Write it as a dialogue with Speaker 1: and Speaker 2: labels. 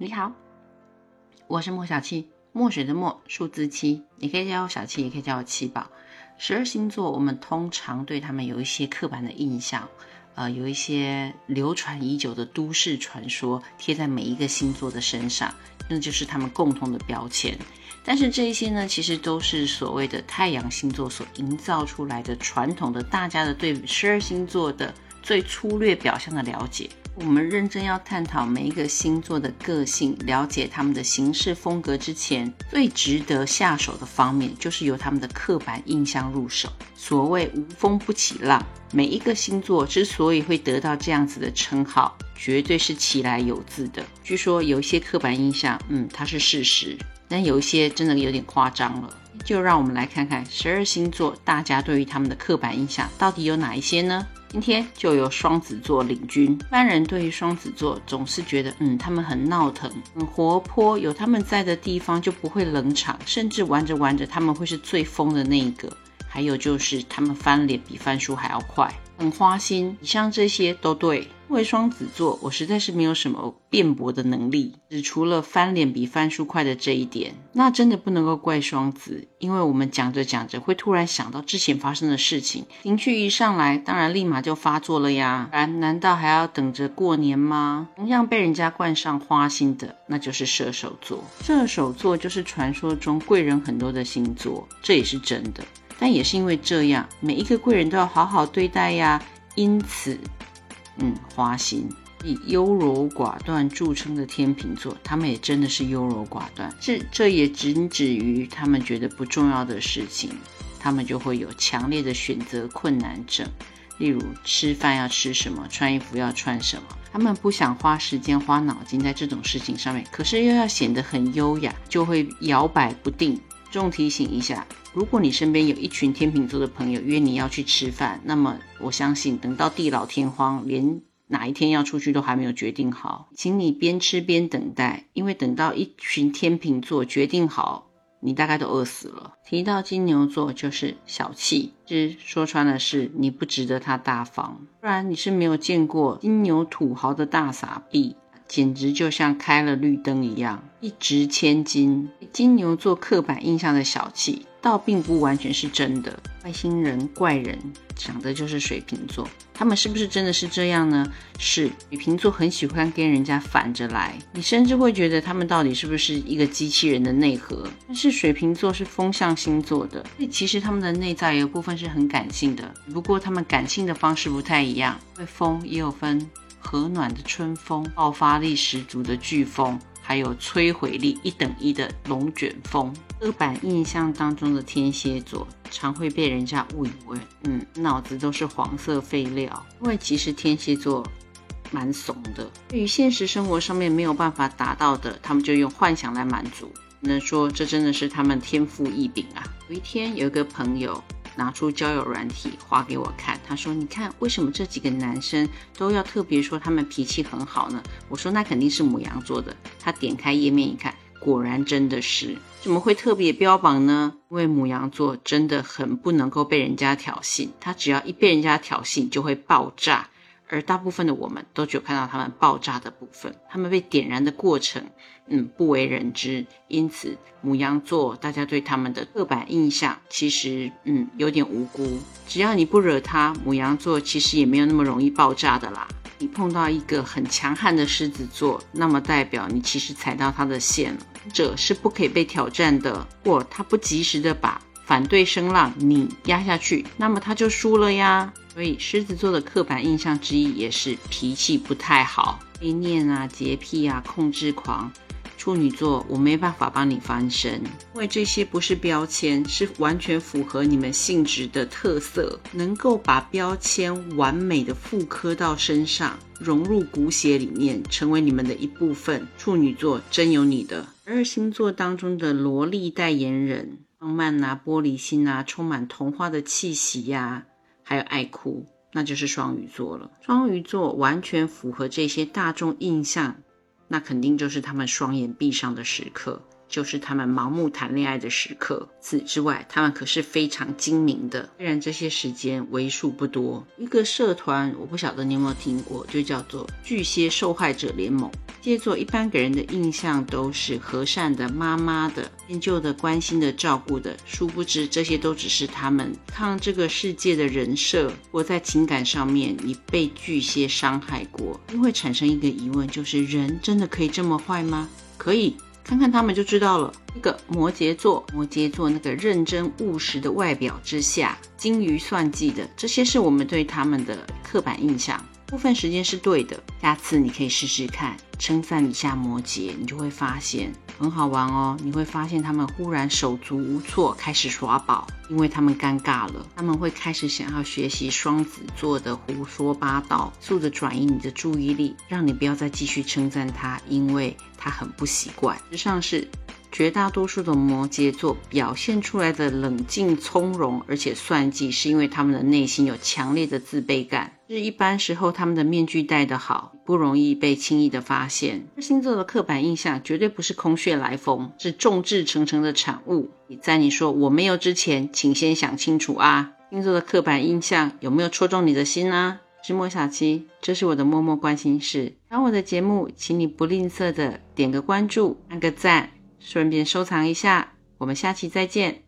Speaker 1: 你好，我是莫小七，墨水的墨，数字七，你可以叫我小七，也可以叫我七宝。十二星座，我们通常对他们有一些刻板的印象，呃，有一些流传已久的都市传说贴在每一个星座的身上，那就是他们共同的标签。但是这一些呢，其实都是所谓的太阳星座所营造出来的传统的大家的对十二星座的最粗略表象的了解。我们认真要探讨每一个星座的个性，了解他们的行事风格之前，最值得下手的方面，就是由他们的刻板印象入手。所谓无风不起浪，每一个星座之所以会得到这样子的称号，绝对是其来有自的。据说有一些刻板印象，嗯，它是事实，但有一些真的有点夸张了。就让我们来看看十二星座，大家对于他们的刻板印象到底有哪一些呢？今天就由双子座领军。一般人对于双子座总是觉得，嗯，他们很闹腾，很活泼，有他们在的地方就不会冷场，甚至玩着玩着他们会是最疯的那一个。还有就是他们翻脸比翻书还要快。很花心，以上这些都对。作为双子座，我实在是没有什么辩驳的能力，只除了翻脸比翻书快的这一点，那真的不能够怪双子，因为我们讲着讲着会突然想到之前发生的事情，情绪一上来，当然立马就发作了呀。然难道还要等着过年吗？同样被人家冠上花心的，那就是射手座。射手座就是传说中贵人很多的星座，这也是真的。但也是因为这样，每一个贵人都要好好对待呀。因此，嗯，花心以优柔寡断著称的天秤座，他们也真的是优柔寡断。这这也仅止于他们觉得不重要的事情，他们就会有强烈的选择困难症。例如吃饭要吃什么，穿衣服要穿什么，他们不想花时间花脑筋在这种事情上面，可是又要显得很优雅，就会摇摆不定。重提醒一下。如果你身边有一群天秤座的朋友约你要去吃饭，那么我相信等到地老天荒，连哪一天要出去都还没有决定好，请你边吃边等待，因为等到一群天秤座决定好，你大概都饿死了。提到金牛座就是小气，之说穿了是你不值得他大方，不然你是没有见过金牛土豪的大傻逼。简直就像开了绿灯一样，一掷千金。金牛座刻板印象的小气，倒并不完全是真的。外星人、怪人，讲的就是水瓶座。他们是不是真的是这样呢？是，水瓶座很喜欢跟人家反着来，你甚至会觉得他们到底是不是一个机器人的内核？但是水瓶座是风象星座的，所以其实他们的内在有部分是很感性的，不过他们感性的方式不太一样。会风也有分。和暖的春风，爆发力十足的飓风，还有摧毁力一等一的龙卷风。刻板印象当中的天蝎座，常会被人家误以为，嗯，脑子都是黄色废料。因为其实天蝎座蛮怂的，对于现实生活上面没有办法达到的，他们就用幻想来满足。能说这真的是他们天赋异禀啊！有一天，有一个朋友。拿出交友软体划给我看，他说：“你看，为什么这几个男生都要特别说他们脾气很好呢？”我说：“那肯定是母羊座的。”他点开页面一看，果然真的是。怎么会特别标榜呢？因为母羊座真的很不能够被人家挑衅，他只要一被人家挑衅就会爆炸。而大部分的我们都只有看到他们爆炸的部分，他们被点燃的过程，嗯，不为人知。因此，母羊座大家对他们的刻板印象，其实嗯有点无辜。只要你不惹他，母羊座其实也没有那么容易爆炸的啦。你碰到一个很强悍的狮子座，那么代表你其实踩到他的线了，这是不可以被挑战的。或他不及时的把反对声浪你压下去，那么他就输了呀。所以狮子座的刻板印象之一也是脾气不太好，内念啊、洁癖啊、控制狂。处女座，我没办法帮你翻身，因为这些不是标签，是完全符合你们性质的特色，能够把标签完美的复刻到身上，融入骨血里面，成为你们的一部分。处女座真有你的，十二星座当中的萝莉代言人，浪漫啊、玻璃心啊，充满童话的气息呀。还有爱哭，那就是双鱼座了。双鱼座完全符合这些大众印象，那肯定就是他们双眼闭上的时刻，就是他们盲目谈恋爱的时刻。此之外，他们可是非常精明的，虽然这些时间为数不多。一个社团，我不晓得你有没有听过，就叫做巨蟹受害者联盟。羯座一般给人的印象都是和善的、妈妈的、迁就的、关心的、照顾的，殊不知这些都只是他们抗这个世界的人设。或在情感上面，你被巨蟹伤害过，你会产生一个疑问，就是人真的可以这么坏吗？可以。看看他们就知道了。一个摩羯座，摩羯座那个认真务实的外表之下，精于算计的，这些是我们对他们的刻板印象。部分时间是对的，下次你可以试试看，称赞一下摩羯，你就会发现很好玩哦。你会发现他们忽然手足无措，开始耍宝，因为他们尴尬了。他们会开始想要学习双子座的胡说八道，速的转移你的注意力，让你不要再继续称赞他，因为他很不习惯。实际上是。绝大多数的摩羯座表现出来的冷静从容，而且算计，是因为他们的内心有强烈的自卑感。是一般时候他们的面具戴得好，不容易被轻易的发现。星座的刻板印象绝对不是空穴来风，是众志成城的产物。在你说我没有之前，请先想清楚啊！星座的刻板印象有没有戳中你的心呢？是莫小七，这是我的默默关心事。喜欢我的节目，请你不吝啬的点个关注，按个赞。顺便收藏一下，我们下期再见。